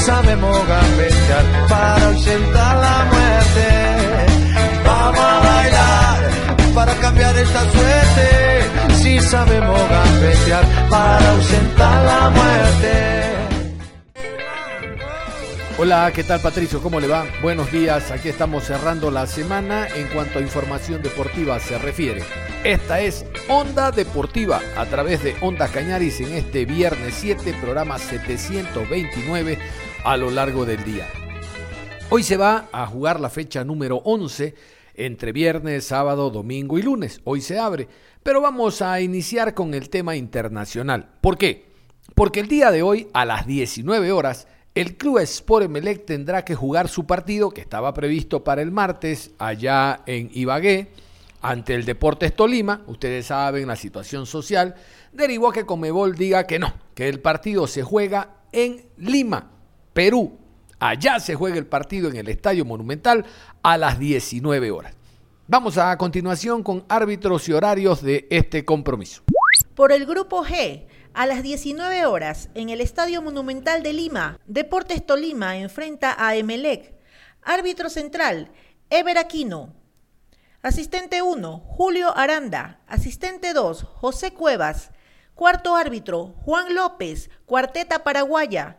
Sabemos gambetear para ausentar la muerte. Vamos a bailar para cambiar esta suerte. Si sabemos gambetear para ausentar la muerte. Hola, ¿qué tal Patricio? ¿Cómo le va? Buenos días, aquí estamos cerrando la semana en cuanto a información deportiva se refiere. Esta es Onda Deportiva a través de Onda Cañaris en este viernes 7, programa 729 a lo largo del día. Hoy se va a jugar la fecha número 11 entre viernes, sábado, domingo y lunes. Hoy se abre, pero vamos a iniciar con el tema internacional. ¿Por qué? Porque el día de hoy a las 19 horas el Club Sport Emelec tendrá que jugar su partido que estaba previsto para el martes allá en Ibagué ante el Deportes Tolima. Ustedes saben la situación social derivó a que Comebol diga que no, que el partido se juega en Lima. Perú. Allá se juega el partido en el Estadio Monumental a las 19 horas. Vamos a continuación con árbitros y horarios de este compromiso. Por el grupo G, a las 19 horas, en el Estadio Monumental de Lima, Deportes Tolima enfrenta a Emelec. Árbitro central, Ever Aquino. Asistente 1, Julio Aranda. Asistente 2, José Cuevas. Cuarto árbitro, Juan López, Cuarteta Paraguaya.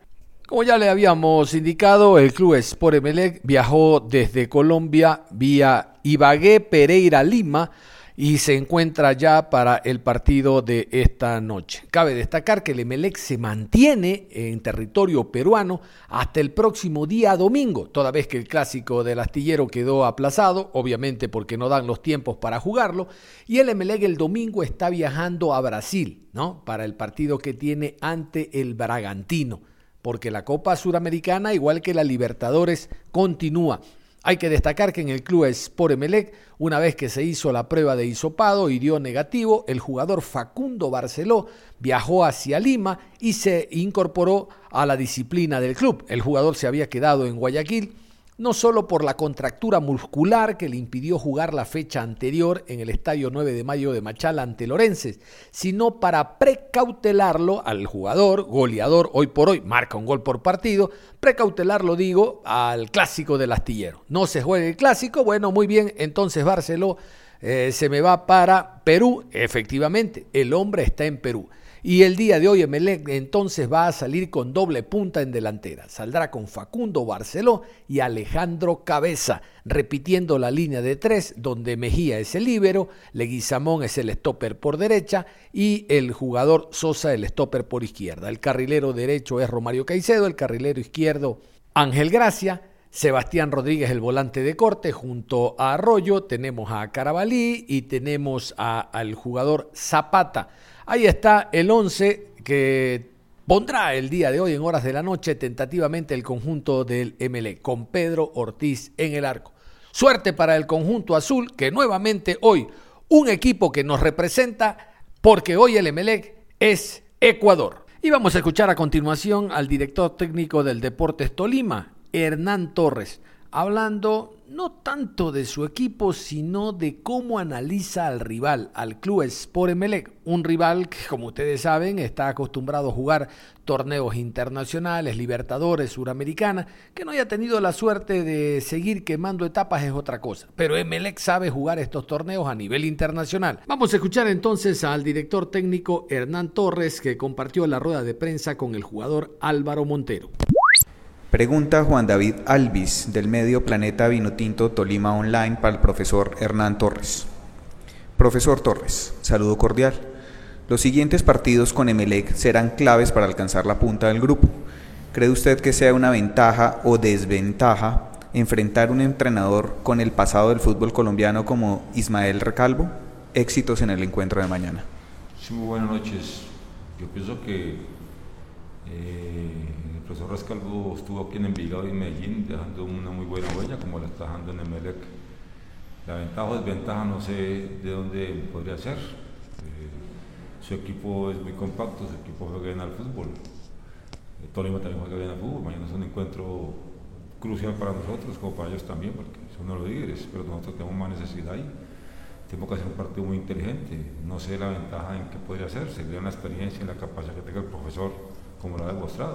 Como ya le habíamos indicado, el club Sport Emelec viajó desde Colombia vía Ibagué, Pereira, Lima y se encuentra ya para el partido de esta noche. Cabe destacar que el Emelec se mantiene en territorio peruano hasta el próximo día domingo, toda vez que el clásico del astillero quedó aplazado, obviamente porque no dan los tiempos para jugarlo, y el Emelec el domingo está viajando a Brasil, ¿no? Para el partido que tiene ante el Bragantino porque la Copa Suramericana, igual que la Libertadores, continúa. Hay que destacar que en el club Sport Emelec, una vez que se hizo la prueba de hisopado y dio negativo, el jugador Facundo Barceló viajó hacia Lima y se incorporó a la disciplina del club. El jugador se había quedado en Guayaquil no solo por la contractura muscular que le impidió jugar la fecha anterior en el Estadio 9 de Mayo de Machala ante Lorences, sino para precautelarlo al jugador, goleador hoy por hoy, marca un gol por partido, precautelarlo digo al clásico del astillero. No se juega el clásico, bueno, muy bien, entonces Barceló eh, se me va para Perú, efectivamente, el hombre está en Perú. Y el día de hoy Emelec entonces va a salir con doble punta en delantera. Saldrá con Facundo Barceló y Alejandro Cabeza, repitiendo la línea de tres, donde Mejía es el líbero, Leguizamón es el stopper por derecha y el jugador Sosa el stopper por izquierda. El carrilero derecho es Romario Caicedo, el carrilero izquierdo Ángel Gracia. Sebastián Rodríguez, el volante de corte, junto a Arroyo, tenemos a Carabalí y tenemos al jugador Zapata. Ahí está el 11 que pondrá el día de hoy en horas de la noche tentativamente el conjunto del MLE con Pedro Ortiz en el arco. Suerte para el conjunto azul que nuevamente hoy un equipo que nos representa porque hoy el MLE es Ecuador. Y vamos a escuchar a continuación al director técnico del Deportes Tolima, Hernán Torres, hablando no tanto de su equipo, sino de cómo analiza al rival, al club Sport Emelec, un rival que, como ustedes saben, está acostumbrado a jugar torneos internacionales, Libertadores, Suramericana, que no haya tenido la suerte de seguir quemando etapas es otra cosa, pero Emelec sabe jugar estos torneos a nivel internacional. Vamos a escuchar entonces al director técnico Hernán Torres, que compartió la rueda de prensa con el jugador Álvaro Montero. Pregunta Juan David Alvis del medio Planeta Vinotinto Tolima Online para el profesor Hernán Torres. Profesor Torres, saludo cordial. Los siguientes partidos con Emelec serán claves para alcanzar la punta del grupo. ¿Cree usted que sea una ventaja o desventaja enfrentar un entrenador con el pasado del fútbol colombiano como Ismael Recalvo? Éxitos en el encuentro de mañana. Sí, muy buenas noches. Yo pienso que eh, profesor Recalvo estuvo aquí en Envigado y en Medellín dejando una muy buena huella como la está dejando en Emelec. La ventaja o desventaja no sé de dónde podría ser. Eh, su equipo es muy compacto, su equipo juega bien al fútbol. Eh, Tolima también juega bien al fútbol. Mañana es un encuentro crucial para nosotros, como para ellos también, porque son los líderes, pero nosotros tenemos más necesidad ahí. Tenemos que hacer un partido muy inteligente. No sé la ventaja en qué podría ser, sería la experiencia y la capacidad que tenga el profesor, como lo ha demostrado.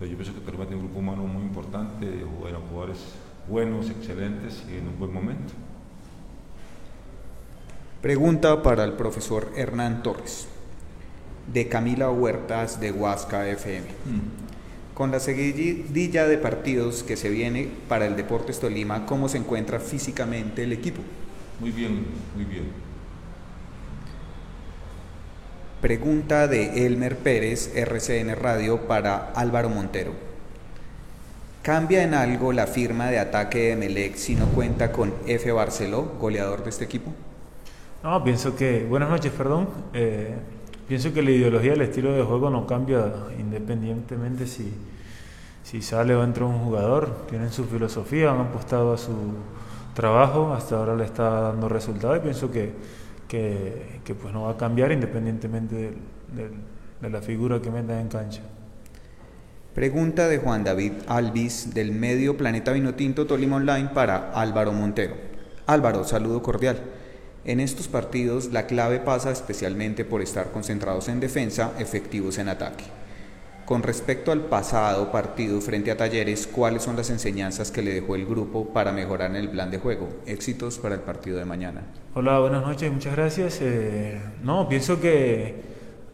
Pero yo pienso que Tolima tiene un grupo humano muy importante, de jugadores buenos, excelentes y en un buen momento. Pregunta para el profesor Hernán Torres, de Camila Huertas de Huasca FM. Mm. Con la seguidilla de partidos que se viene para el Deportes Tolima, ¿cómo se encuentra físicamente el equipo? Muy bien, muy bien. Pregunta de Elmer Pérez, RCN Radio, para Álvaro Montero. ¿Cambia en algo la firma de ataque de Melec si no cuenta con F. Barceló, goleador de este equipo? No, pienso que, buenas noches, perdón. Eh, pienso que la ideología, el estilo de juego no cambia independientemente si, si sale o entra un jugador. Tienen su filosofía, han apostado a su trabajo, hasta ahora le está dando resultados y pienso que, que, pues no va a cambiar independientemente de la figura que meta en cancha. Pregunta de Juan David Alvis del medio Planeta Vinotinto Tolima Online para Álvaro Montero. Álvaro, saludo cordial. En estos partidos la clave pasa especialmente por estar concentrados en defensa, efectivos en ataque. Con respecto al pasado partido frente a Talleres, ¿cuáles son las enseñanzas que le dejó el grupo para mejorar en el plan de juego? Éxitos para el partido de mañana. Hola, buenas noches, muchas gracias. Eh, no, pienso que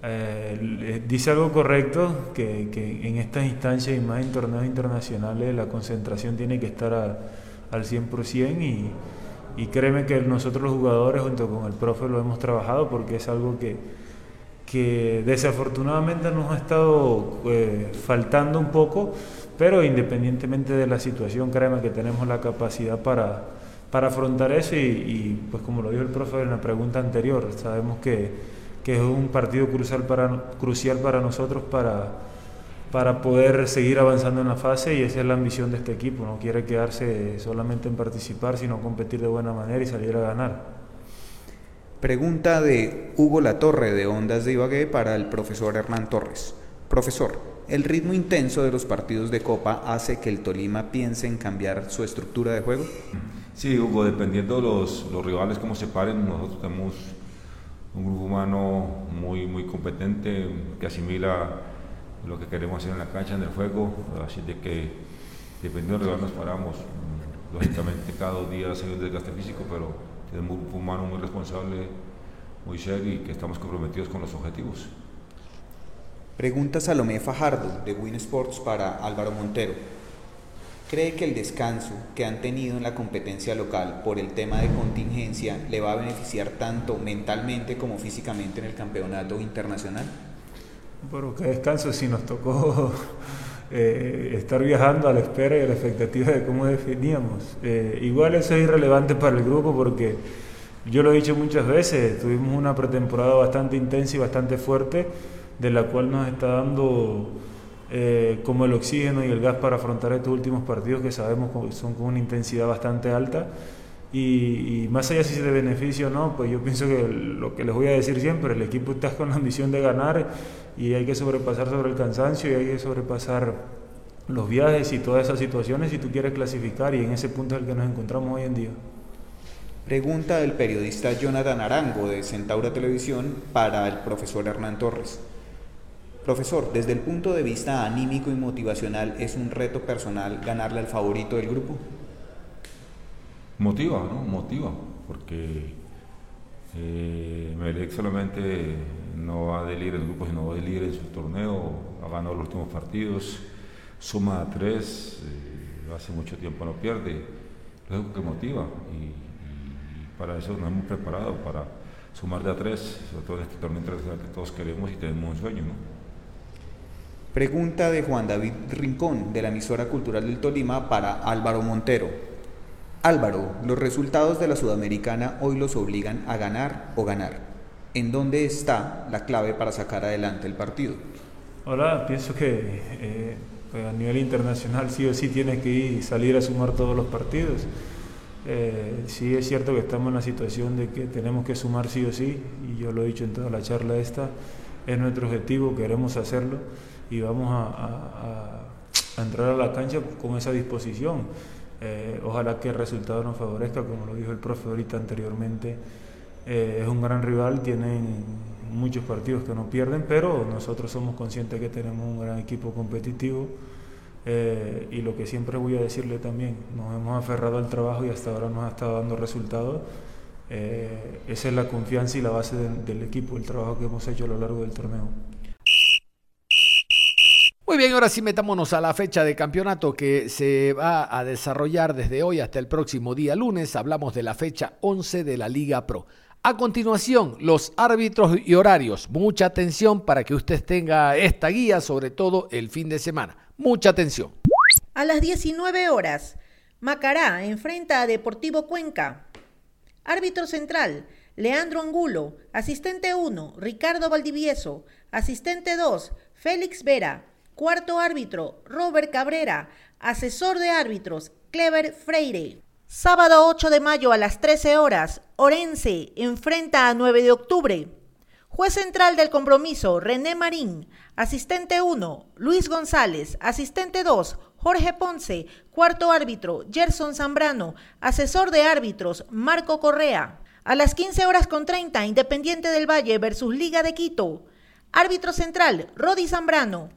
eh, dice algo correcto, que, en estas instancias y más en torneos internacionales la concentración tiene que estar al 100% y y créeme que nosotros los jugadores junto con el profe lo hemos trabajado porque es algo que, que desafortunadamente nos ha estado eh, faltando un poco, pero independientemente de la situación, créeme que tenemos la capacidad para, para afrontar eso y, pues como lo dijo el profe en la pregunta anterior, sabemos que, que es un partido crucial para, crucial para nosotros para para poder seguir avanzando en la fase y esa es la ambición de este equipo, no quiere quedarse solamente en participar, sino competir de buena manera y salir a ganar. Pregunta de Hugo Latorre de Ondas de Ibagué para el profesor Hernán Torres. Profesor, ¿el ritmo intenso de los partidos de Copa hace que el Tolima piense en cambiar su estructura de juego? Sí, Hugo, dependiendo de los, los rivales cómo se paren, nosotros tenemos un grupo humano muy, muy competente que asimila lo que queremos hacer en la cancha, en el juego, así de que dependiendo de lo que nos paramos, lógicamente cada dos días hay un desgaste físico, pero tenemos un grupo humano muy responsable, muy serio y que estamos comprometidos con los objetivos. Pregunta Salomé Fajardo de Win Sports para Álvaro Montero. ¿Cree que el descanso que han tenido en la competencia local por el tema de contingencia le va a beneficiar tanto mentalmente como físicamente en el campeonato internacional? Bueno, qué descanso si nos tocó eh, estar viajando a la espera y a la expectativa de cómo definíamos. Eh, igual eso es irrelevante para el grupo porque yo lo he dicho muchas veces, tuvimos una pretemporada bastante intensa y bastante fuerte, de la cual nos está dando eh, como el oxígeno y el gas para afrontar estos últimos partidos que sabemos son con una intensidad bastante alta y, más allá si es de beneficio o no, pues yo pienso que lo que les voy a decir siempre, el equipo está con la ambición de ganar y hay que sobrepasar sobre el cansancio y hay que sobrepasar los viajes y todas esas situaciones si tú quieres clasificar y en ese punto es el que nos encontramos hoy en día. Pregunta del periodista Jonathan Arango de Centaura Televisión para el profesor Hernán Torres. Profesor, desde el punto de vista anímico y motivacional, ¿es un reto personal ganarle al favorito del grupo? Motiva, ¿no? Motiva, porque eh, solamente no va de líder en el grupo, sino va de líder en su torneo, ha ganado los últimos partidos, suma a tres, eh, hace mucho tiempo no pierde, es que motiva y, para eso nos hemos preparado, para sumar de a tres, sobre todo en este torneo internacional que todos queremos y tenemos un sueño, ¿no? Pregunta de Juan David Rincón, de la emisora cultural del Tolima, para Álvaro Montero. Álvaro, los resultados de la Sudamericana hoy los obligan a ganar o ganar. ¿En dónde está la clave para sacar adelante el partido? Ahora pienso que eh, a nivel internacional sí o sí tienes que ir, salir a sumar todos los partidos. Eh, sí es cierto que estamos en la situación de que tenemos que sumar sí o sí, y yo lo he dicho en toda la charla esta, es nuestro objetivo, queremos hacerlo y vamos a, entrar a la cancha con esa disposición. Eh, ojalá que el resultado nos favorezca, como lo dijo el profe ahorita anteriormente. Eh, es un gran rival, tienen muchos partidos que no pierden, pero nosotros somos conscientes que tenemos un gran equipo competitivo. Eh, y lo que siempre voy a decirle también, nos hemos aferrado al trabajo y hasta ahora nos ha estado dando resultados. esa es la confianza y la base del equipo, el trabajo que hemos hecho a lo largo del torneo. Muy bien, ahora sí metámonos a la fecha de campeonato que se va a desarrollar desde hoy hasta el próximo día lunes. Hablamos de la fecha 11 de la Liga Pro. A continuación, los árbitros y horarios. Mucha atención para que usted tenga esta guía, sobre todo el fin de semana. Mucha atención. A las 19 horas, Macará enfrenta a Deportivo Cuenca. Árbitro central, Leandro Angulo. Asistente 1, Ricardo Valdivieso. Asistente 2, Félix Vera. Cuarto árbitro, Robert Cabrera. Asesor de árbitros, Clever Freire. Sábado 8 de mayo a las 13 horas, Orense enfrenta a 9 de octubre. Juez central del compromiso, René Marín. Asistente 1, Luis González. Asistente 2, Jorge Ponce. Cuarto árbitro, Gerson Zambrano. Asesor de árbitros, Marco Correa. A las 15 horas con 30, Independiente del Valle versus Liga de Quito. Árbitro central, Rodi Zambrano.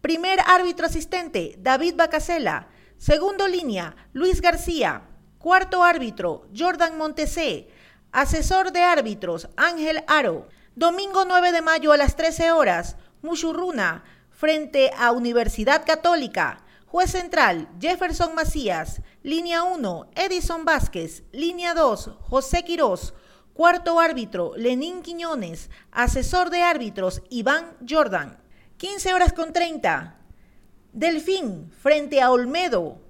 Primer árbitro asistente, David Bacasela. Segundo línea, Luis García. Cuarto árbitro, Jordan Montesé. Asesor de árbitros, Ángel Aro. Domingo 9 de mayo a las 13 horas, Mushurruna, frente a Universidad Católica. Juez central, Jefferson Macías. Línea 1, Edison Vázquez. Línea 2, José Quirós. Cuarto árbitro, Lenín Quiñones. Asesor de árbitros, Iván Jordan. 15 horas con 30. Delfín frente a Olmedo.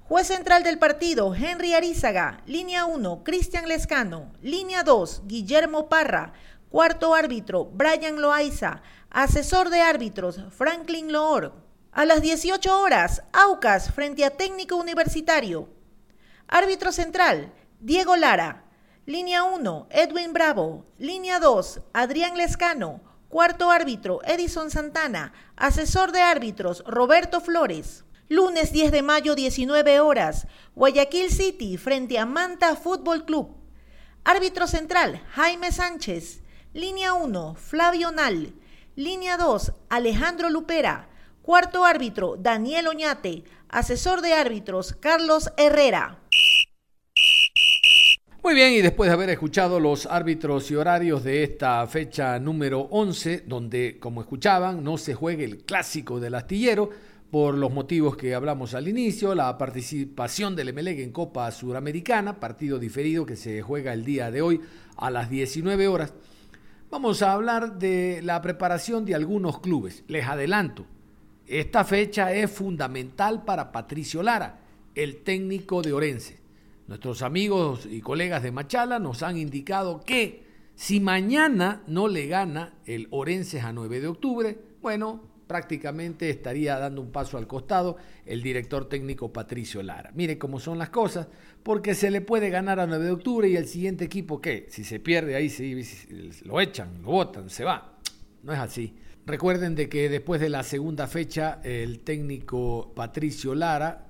Juez central del partido, Henry Arizaga. Línea 1, Cristian Lescano. Línea 2, Guillermo Parra. Cuarto árbitro, Brian Loaiza. Asesor de árbitros, Franklin Loor. A las 18 horas, Aucas frente a Técnico Universitario. Árbitro central, Diego Lara. Línea 1, Edwin Bravo. Línea 2, Adrián Lescano. Cuarto árbitro, Edison Santana. Asesor de árbitros, Roberto Flores. Lunes 10 de mayo, 19 horas. Guayaquil City frente a Manta Fútbol Club. Árbitro central, Jaime Sánchez. Línea 1, Flavio Nal. Línea 2, Alejandro Lupera. Cuarto árbitro, Daniel Oñate. Asesor de árbitros, Carlos Herrera. Muy bien, y después de haber escuchado los árbitros y horarios de esta fecha número 11, donde, como escuchaban, no se juegue el clásico del astillero, por los motivos que hablamos al inicio, la participación del Emelec en Copa Suramericana, partido diferido que se juega el día de hoy a las 19 horas. Vamos a hablar de la preparación de algunos clubes. Les adelanto, esta fecha es fundamental para Patricio Lara, el técnico de Orense. Nuestros amigos y colegas de Machala nos han indicado que si mañana no le gana el Orenses a 9 de octubre, bueno, prácticamente estaría dando un paso al costado el director técnico Patricio Lara. Mire cómo son las cosas, porque se le puede ganar a 9 de octubre y el siguiente equipo, ¿qué? Si se pierde ahí, sí, lo echan, lo botan, se va. No es así. Recuerden de que después de la segunda fecha, el técnico Patricio Lara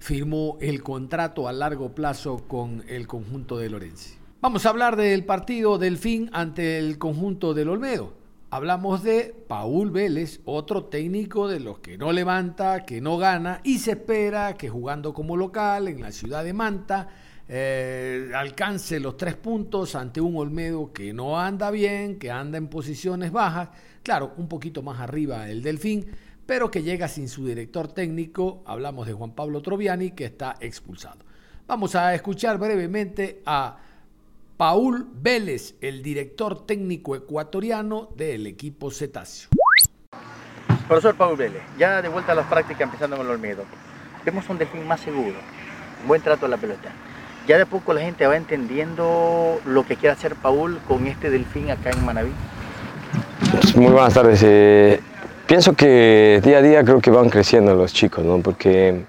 firmó el contrato a largo plazo con el conjunto de Lorenzi. Vamos a hablar del partido del fin ante el conjunto del Olmedo. Hablamos de Paul Vélez, otro técnico de los que no levanta, que no gana y se espera que jugando como local en la ciudad de Manta eh, alcance los tres puntos ante un Olmedo que no anda bien, que anda en posiciones bajas, claro, un poquito más arriba el Delfín, pero que llega sin su director técnico. Hablamos de Juan Pablo Troviani, que está expulsado. Vamos a escuchar brevemente a Paul Vélez, el director técnico ecuatoriano del equipo Cetáceo. Profesor Paul Vélez, ya de vuelta a las prácticas empezando con el Olmedo, vemos un delfín más seguro, buen trato a la pelota. Ya de poco la gente va entendiendo lo que quiere hacer Paul con este delfín acá en Manaví. Muy buenas tardes. Eh, pienso que día a día creo que van creciendo los chicos, ¿no? porque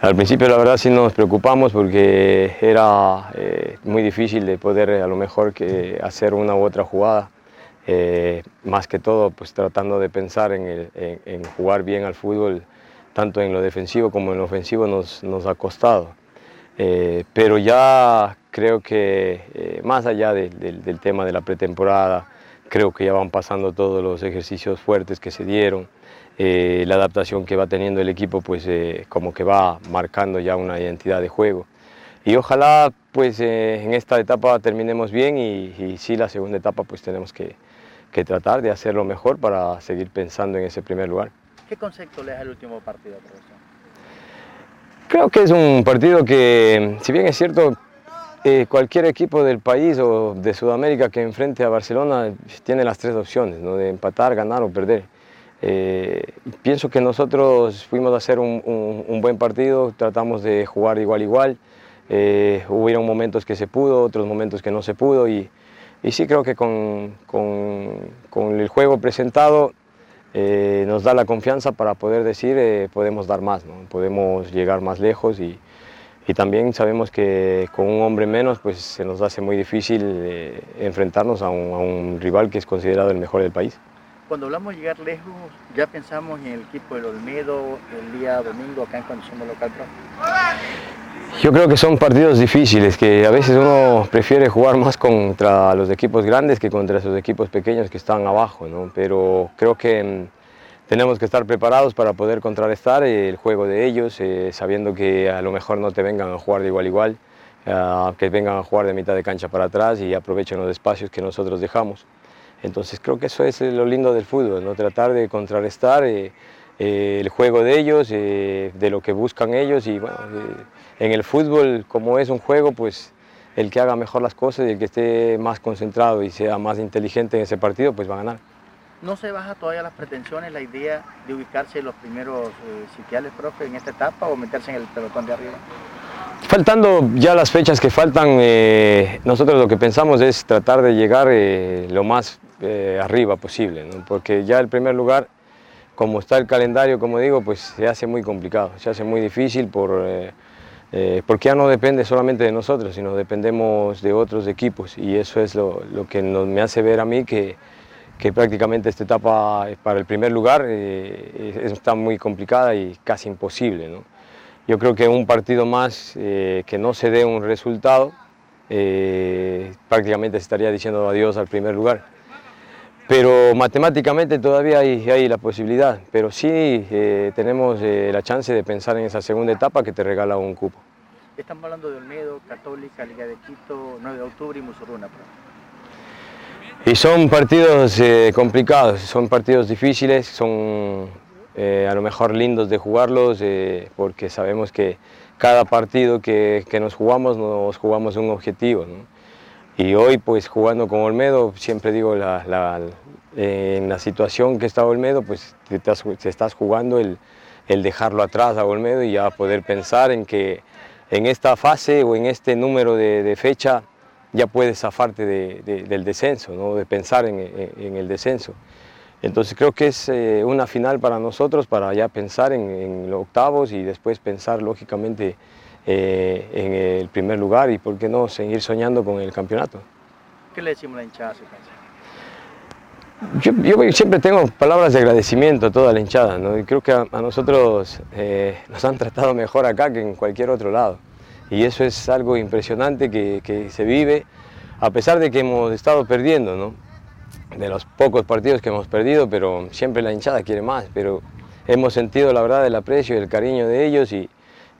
al principio la verdad sí nos preocupamos porque era eh, muy difícil de poder a lo mejor que hacer una u otra jugada. Eh, más que todo pues tratando de pensar en, en, jugar bien al fútbol, tanto en lo defensivo como en lo ofensivo nos, nos ha costado. Eh, pero ya creo que más allá del tema de la pretemporada, creo que ya van pasando todos los ejercicios fuertes que se dieron. Eh, la adaptación que va teniendo el equipo pues eh, como que va marcando ya una identidad de juego. Y ojalá pues eh, en esta etapa terminemos bien y, y, sí la segunda etapa pues tenemos que, que, tratar de hacerlo mejor para seguir pensando en ese primer lugar. ¿Qué concepto le da el último partido, profesor? Creo que es un partido que, si bien es cierto, cualquier equipo del país o de Sudamérica que enfrente a Barcelona tiene las tres opciones, ¿no? de empatar, ganar o perder. Eh, pienso que nosotros fuimos a hacer un, buen partido, tratamos de jugar igual igual. Eh, hubieron momentos que se pudo, otros momentos que no se pudo y, y sí creo que con, con, el juego presentado eh, nos da la confianza para poder decir eh, podemos dar más, ¿no? podemos llegar más lejos y, y, también sabemos que con un hombre menos pues se nos hace muy difícil enfrentarnos a un, a un rival que es considerado el mejor del país cuando hablamos de llegar lejos, ya pensamos en el equipo del Olmedo el día domingo acá en condición local. Yo creo que son partidos difíciles, que a veces uno prefiere jugar más contra los equipos grandes que contra esos equipos pequeños que están abajo, ¿no? pero creo que mm, tenemos que estar preparados para poder contrarrestar el juego de ellos, eh, sabiendo que a lo mejor no te vengan a jugar de igual a igual, eh, que vengan a jugar de mitad de cancha para atrás y aprovechen los espacios que nosotros dejamos. Entonces creo que eso es lo lindo del fútbol, ¿no? tratar de contrarrestar eh, el juego de ellos, de lo que buscan ellos y bueno, en el fútbol como es un juego pues el que haga mejor las cosas y el que esté más concentrado y sea más inteligente en ese partido pues va a ganar. ¿No se baja todavía las pretensiones, la idea de ubicarse en los primeros sitiales, profe, en esta etapa o meterse en el pelotón de arriba? Faltando ya las fechas que faltan, nosotros lo que pensamos es tratar de llegar lo más eh, arriba posible, porque ya el primer lugar, como está el calendario, como digo, pues se hace muy complicado, se hace muy difícil por, eh, eh, porque ya no depende solamente de nosotros, sino dependemos de otros equipos y eso es lo, que me hace ver a mí que, que prácticamente esta etapa para el primer lugar está muy complicada y casi imposible. ¿no? Yo creo que un partido más que no se dé un resultado, prácticamente se estaría diciendo adiós al primer lugar pero matemáticamente todavía hay, la posibilidad, pero sí eh, tenemos eh, la chance de pensar en esa segunda etapa que te regala un cupo. Estamos hablando de Olmedo, Católica, Liga de Quito, 9 de octubre y Musurruna. Y son partidos eh, complicados, son partidos difíciles, son a lo mejor lindos de jugarlos porque sabemos que cada partido que, que, nos jugamos nos jugamos un objetivo. ¿no? Y hoy, pues jugando con Olmedo, siempre digo, en la situación que está Olmedo, pues te, estás jugando el, dejarlo atrás a Olmedo y ya poder pensar en que en esta fase o en este número de, fecha ya puedes zafarte del descenso, ¿no? de pensar en, el descenso. Entonces creo que es eh, una final para nosotros, para ya pensar en, en los octavos y después pensar lógicamente eh, en el primer lugar y por qué no seguir soñando con el campeonato. ¿Qué le decimos a la hinchada? Yo, yo, siempre tengo palabras de agradecimiento a toda la hinchada, ¿no? y creo que a, nosotros eh, nos han tratado mejor acá que en cualquier otro lado. Y eso es algo impresionante que, que, se vive, a pesar de que hemos estado perdiendo, ¿no? de los pocos partidos que hemos perdido, pero siempre la hinchada quiere más, pero hemos sentido la verdad el aprecio y el cariño de ellos y,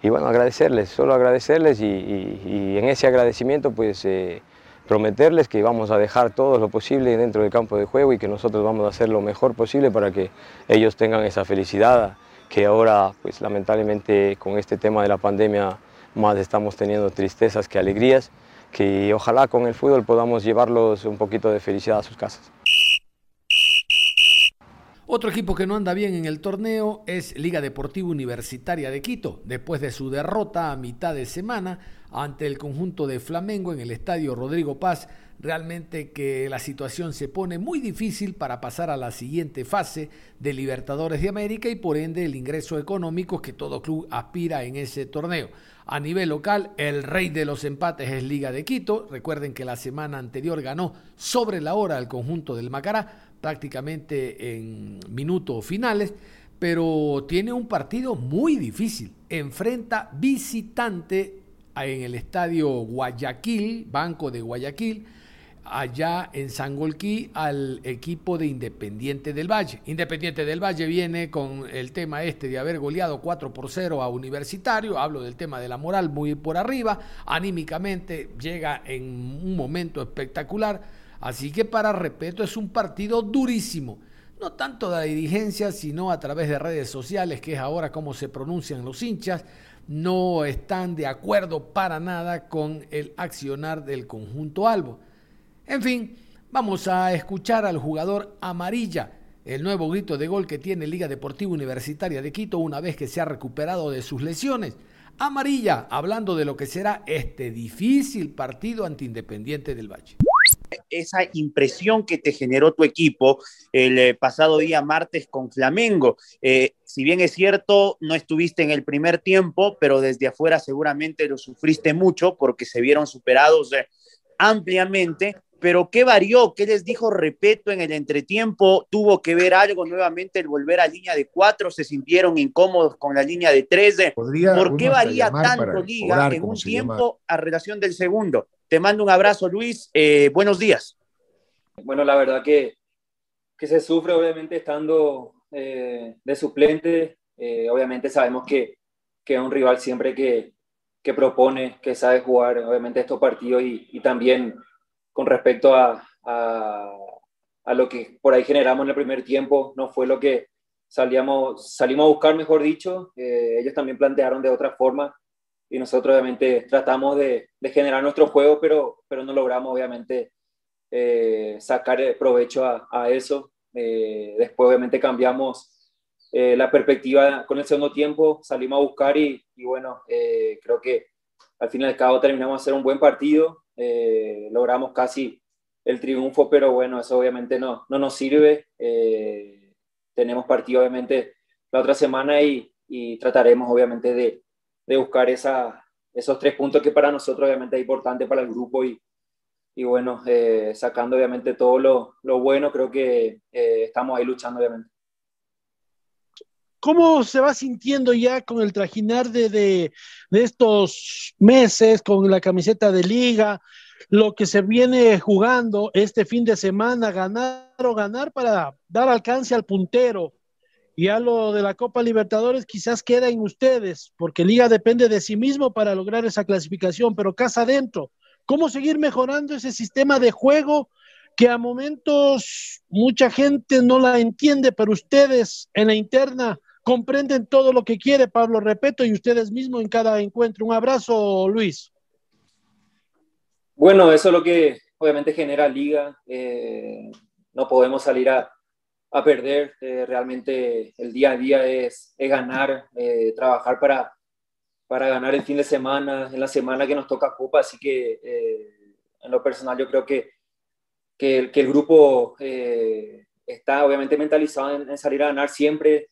y bueno, agradecerles, solo agradecerles y, en ese agradecimiento pues eh, prometerles que vamos a dejar todo lo posible dentro del campo de juego y que nosotros vamos a hacer lo mejor posible para que ellos tengan esa felicidad que ahora pues lamentablemente con este tema de la pandemia más estamos teniendo tristezas que alegrías, que ojalá con el fútbol podamos llevarlos un poquito de felicidad a sus casas. Otro equipo que no anda bien en el torneo es Liga Deportiva Universitaria de Quito, después de su derrota a mitad de semana ante el conjunto de Flamengo en el estadio Rodrigo Paz. Realmente que la situación se pone muy difícil para pasar a la siguiente fase de Libertadores de América y por ende el ingreso económico que todo club aspira en ese torneo. A nivel local, el rey de los empates es Liga de Quito. Recuerden que la semana anterior ganó sobre la hora el conjunto del Macará prácticamente en minutos finales, pero tiene un partido muy difícil. Enfrenta visitante en el estadio Guayaquil, Banco de Guayaquil, allá en Sangolquí al equipo de Independiente del Valle. Independiente del Valle viene con el tema este de haber goleado 4 por 0 a Universitario, hablo del tema de la moral muy por arriba, anímicamente llega en un momento espectacular Así que para respeto es un partido durísimo. No tanto de la dirigencia, sino a través de redes sociales, que es ahora como se pronuncian los hinchas, no están de acuerdo para nada con el accionar del conjunto Albo. En fin, vamos a escuchar al jugador Amarilla, el nuevo grito de gol que tiene Liga Deportiva Universitaria de Quito una vez que se ha recuperado de sus lesiones. Amarilla, hablando de lo que será este difícil partido ante Independiente del Valle esa impresión que te generó tu equipo el eh, pasado día martes con Flamengo. Eh, si bien es cierto, no estuviste en el primer tiempo, pero desde afuera seguramente lo sufriste mucho porque se vieron superados eh, ampliamente. Pero ¿qué varió? ¿Qué les dijo Repeto en el entretiempo? ¿Tuvo que ver algo nuevamente el volver a línea de cuatro? ¿Se sintieron incómodos con la línea de tres? ¿Por qué varía tanto Liga en un tiempo a relación del segundo? Te mando un abrazo, Luis. Eh, buenos días. Bueno, la verdad que, que se sufre, obviamente, estando eh, de suplente. Eh, obviamente sabemos que, que, es un rival siempre que, que, propone, que sabe jugar, obviamente, estos partidos y, y también con respecto a, a, a, lo que por ahí generamos en el primer tiempo, no fue lo que salíamos, salimos a buscar, mejor dicho. ellos también plantearon de otra forma y nosotros obviamente tratamos de, de, generar nuestro juego, pero, pero no logramos obviamente eh, sacar provecho a, a eso. Eh, después obviamente cambiamos eh, la perspectiva con el segundo tiempo, salimos a buscar y, bueno, creo que al fin y cabo terminamos de hacer un buen partido, logramos casi el triunfo, pero bueno, eso obviamente no, no nos sirve. tenemos partido obviamente la otra semana y, y trataremos obviamente de, de buscar esa, esos tres puntos que para nosotros obviamente es importante para el grupo y, y bueno, eh, sacando obviamente todo lo, lo bueno, creo que eh, estamos ahí luchando obviamente. ¿Cómo se va sintiendo ya con el trajinar de, de, estos meses, con la camiseta de liga, lo que se viene jugando este fin de semana, ganar o ganar para dar alcance al puntero? Y a lo de la Copa Libertadores quizás queda en ustedes, porque Liga depende de sí mismo para lograr esa clasificación, pero casa adentro, ¿cómo seguir mejorando ese sistema de juego que a momentos mucha gente no la entiende, pero ustedes en la interna comprenden todo lo que quiere Pablo Repeto y ustedes mismos en cada encuentro? Un abrazo, Luis. Bueno, eso es lo que obviamente genera Liga. Eh, no podemos salir a a perder. Eh, realmente el día a día es, es ganar, eh, trabajar para, para ganar el fin de semana, en la semana que nos toca Copa. Así que eh, en lo personal yo creo que, que, que el grupo está obviamente mentalizado en, salir a ganar siempre.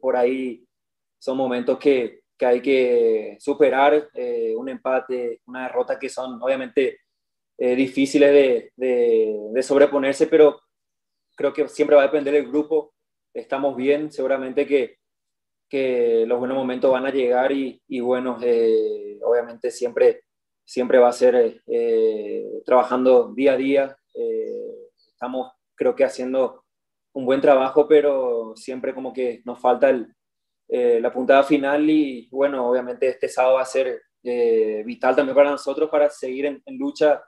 Por ahí son momentos que, que hay que superar, un empate, una derrota que son obviamente difíciles de, de, de sobreponerse, pero creo que siempre va a depender del grupo. Estamos bien, seguramente que, que los buenos momentos van a llegar y, y bueno, eh, obviamente siempre, siempre va a ser eh, trabajando día a día. Eh, estamos, creo que haciendo un buen trabajo, pero siempre como que nos falta el, la puntada final y bueno, obviamente este sábado va a ser vital también para nosotros para seguir en, en lucha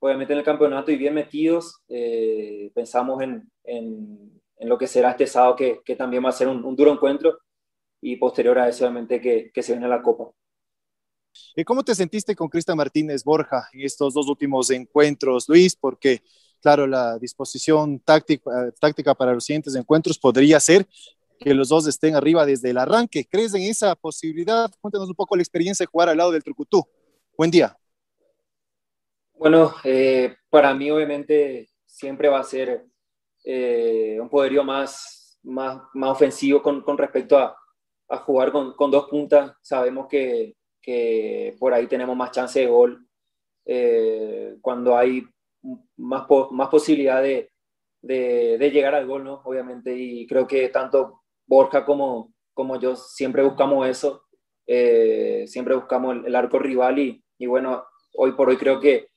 obviamente en el campeonato y bien metidos. Eh, pensamos en, en, en, lo que será este sábado, que, que también va a ser un, un, duro encuentro, y posterior a eso, obviamente, que, que se viene la Copa. ¿Y cómo te sentiste con Cristian Martínez Borja en estos dos últimos encuentros, Luis? Porque claro, la disposición táctica, táctica para los siguientes encuentros podría ser que los dos estén arriba desde el arranque. ¿Crees en esa posibilidad? Cuéntanos un poco la experiencia de jugar al lado del Trucutú. Buen día. Bueno, eh, para mí obviamente siempre va a ser eh, un poderío más, más, más ofensivo con, con respecto a, a jugar con, con, dos puntas. Sabemos que, que, por ahí tenemos más chance de gol eh, cuando hay más, más posibilidad de, de, de, llegar al gol, ¿no? Obviamente, y creo que tanto Borja como, como yo siempre buscamos eso, eh, siempre buscamos el, el, arco rival y, y bueno, hoy por hoy creo que,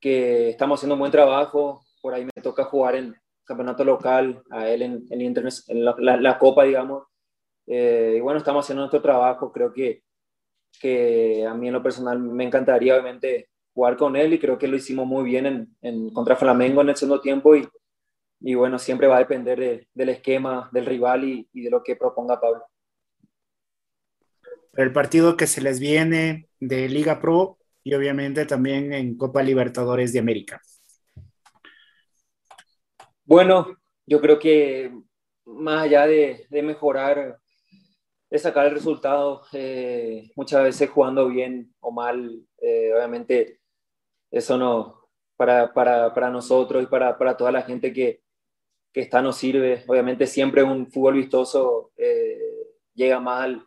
que estamos haciendo un buen trabajo, por ahí me toca jugar en campeonato local, a él en, en, en la, la, la, Copa, digamos. Eh, y bueno, estamos haciendo nuestro trabajo, creo que, que a mí en lo personal me encantaría obviamente jugar con él y creo que lo hicimos muy bien en, en contra Flamengo en el segundo tiempo y, y bueno, siempre va a depender de, del esquema del rival y, y de lo que proponga Pablo. El partido que se les viene de Liga Pro y obviamente también en Copa Libertadores de América. Bueno, yo creo que más allá de, de mejorar, de sacar el resultado, eh, muchas veces jugando bien o mal, eh, obviamente eso no, para, para, para nosotros y para, para, toda la gente que, que está nos sirve. Obviamente siempre un fútbol vistoso eh, llega más al,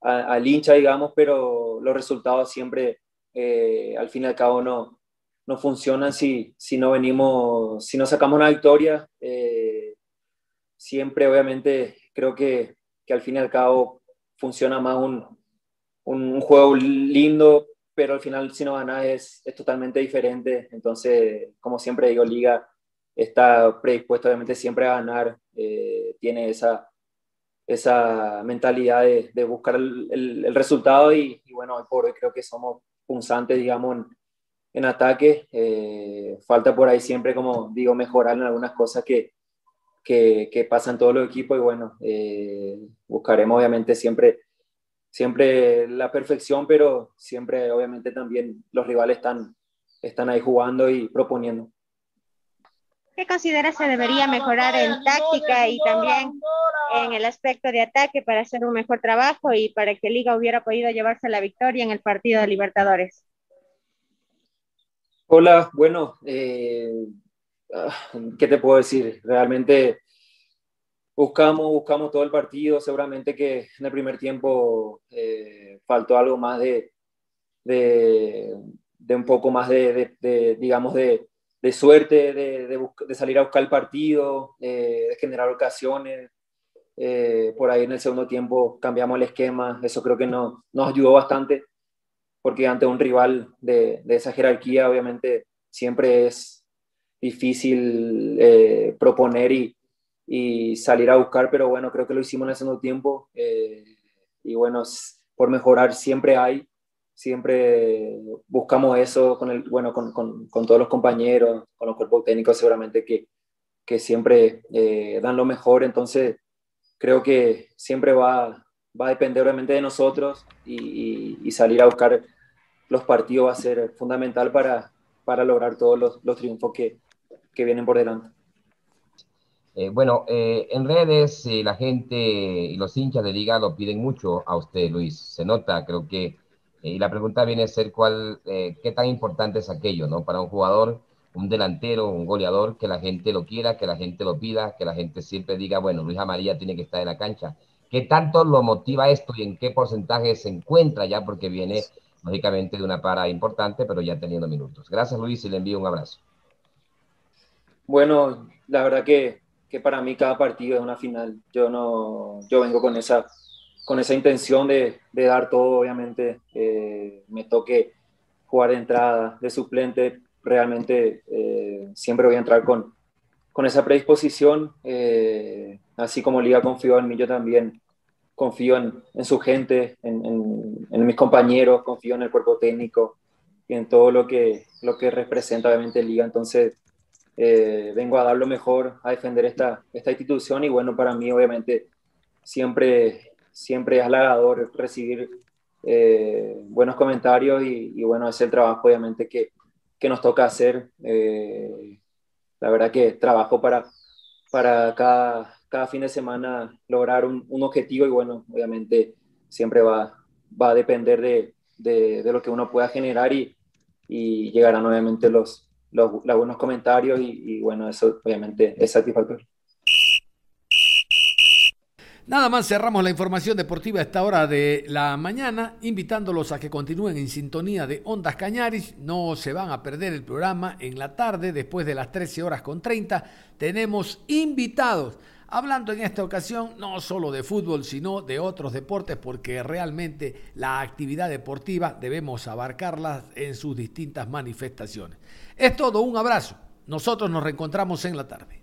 al, hincha, digamos, pero los resultados siempre, eh, al fin y al cabo, no, no funcionan si, si no venimos, si no sacamos una victoria. Eh, siempre, obviamente, creo que, que, al fin y al cabo funciona más un, un, un juego lindo, pero al final si no ganas es, es, totalmente diferente. Entonces, como siempre digo, Liga está predispuesto obviamente siempre a ganar, eh, tiene esa, esa mentalidad de, de buscar el, el, el resultado y, y, bueno, por hoy creo que somos punzantes, digamos, en, en ataque. Eh, falta por ahí siempre, como digo, mejorar en algunas cosas que, que, que pasan todos los equipos y bueno, eh, buscaremos obviamente siempre, siempre la perfección, pero siempre obviamente también los rivales están, están ahí jugando y proponiendo. ¿Qué considera se debería mejorar en táctica y también en el aspecto de ataque para hacer un mejor trabajo y para que Liga hubiera podido llevarse la victoria en el partido de Libertadores? Hola, bueno, eh, ¿qué te puedo decir? Realmente buscamos, buscamos todo el partido, seguramente que en el primer tiempo eh, faltó algo más de, de, un poco más de, de, de digamos, de, suerte, de, salir a buscar el partido, eh, de generar ocasiones. Eh, por ahí en el segundo tiempo cambiamos el esquema, eso creo que no, nos ayudó bastante, porque ante un rival de, esa jerarquía obviamente siempre es difícil proponer y, y, salir a buscar, pero bueno, creo que lo hicimos en el segundo tiempo eh, y bueno, por mejorar siempre hay siempre buscamos eso con, el, bueno, con, con, con, todos los compañeros, con los cuerpos técnicos seguramente que, que siempre eh, dan lo mejor, entonces creo que siempre va, va a depender obviamente de nosotros y, y, y, salir a buscar los partidos va a ser fundamental para, para lograr todos los, los triunfos que, que, vienen por delante. Eh, bueno, eh, en redes eh, la gente y los hinchas de liga lo piden mucho a usted, Luis. Se nota, creo que y la pregunta viene a ser cuál, qué tan importante es aquello, ¿no? Para un jugador, un delantero, un goleador, que la gente lo quiera, que la gente lo pida, que la gente siempre diga, bueno, Luis Amarilla tiene que estar en la cancha. ¿Qué tanto lo motiva esto y en qué porcentaje se encuentra ya? Porque viene, lógicamente, de una para importante, pero ya teniendo minutos. Gracias, Luis, y le envío un abrazo. Bueno, la verdad que, que para mí cada partido es una final. Yo no, yo vengo con esa con esa intención de, de dar todo, obviamente, eh, me toque jugar de entrada, de suplente, realmente eh, siempre voy a entrar con, con esa predisposición, eh, así como Liga confío en mí, yo también confío en, en su gente, en, en, en, mis compañeros, confío en el cuerpo técnico y en todo lo que, lo que representa obviamente Liga, entonces vengo a dar lo mejor, a defender esta, esta institución y bueno, para mí obviamente siempre siempre es halagador recibir eh, buenos comentarios y, y, bueno, es el trabajo obviamente que, que nos toca hacer. Eh, la verdad que trabajo para, para cada, cada fin de semana lograr un, un objetivo y bueno, obviamente siempre va, va a depender de, de, de lo que uno pueda generar y, y llegarán obviamente los, los, los buenos comentarios y, bueno, eso obviamente es satisfactorio. Nada más cerramos la información deportiva a esta hora de la mañana, invitándolos a que continúen en sintonía de Ondas Cañaris. No se van a perder el programa en la tarde, después de las 13 horas con 30. Tenemos invitados, hablando en esta ocasión no solo de fútbol, sino de otros deportes, porque realmente la actividad deportiva debemos abarcarla en sus distintas manifestaciones. Es todo, un abrazo. Nosotros nos reencontramos en la tarde.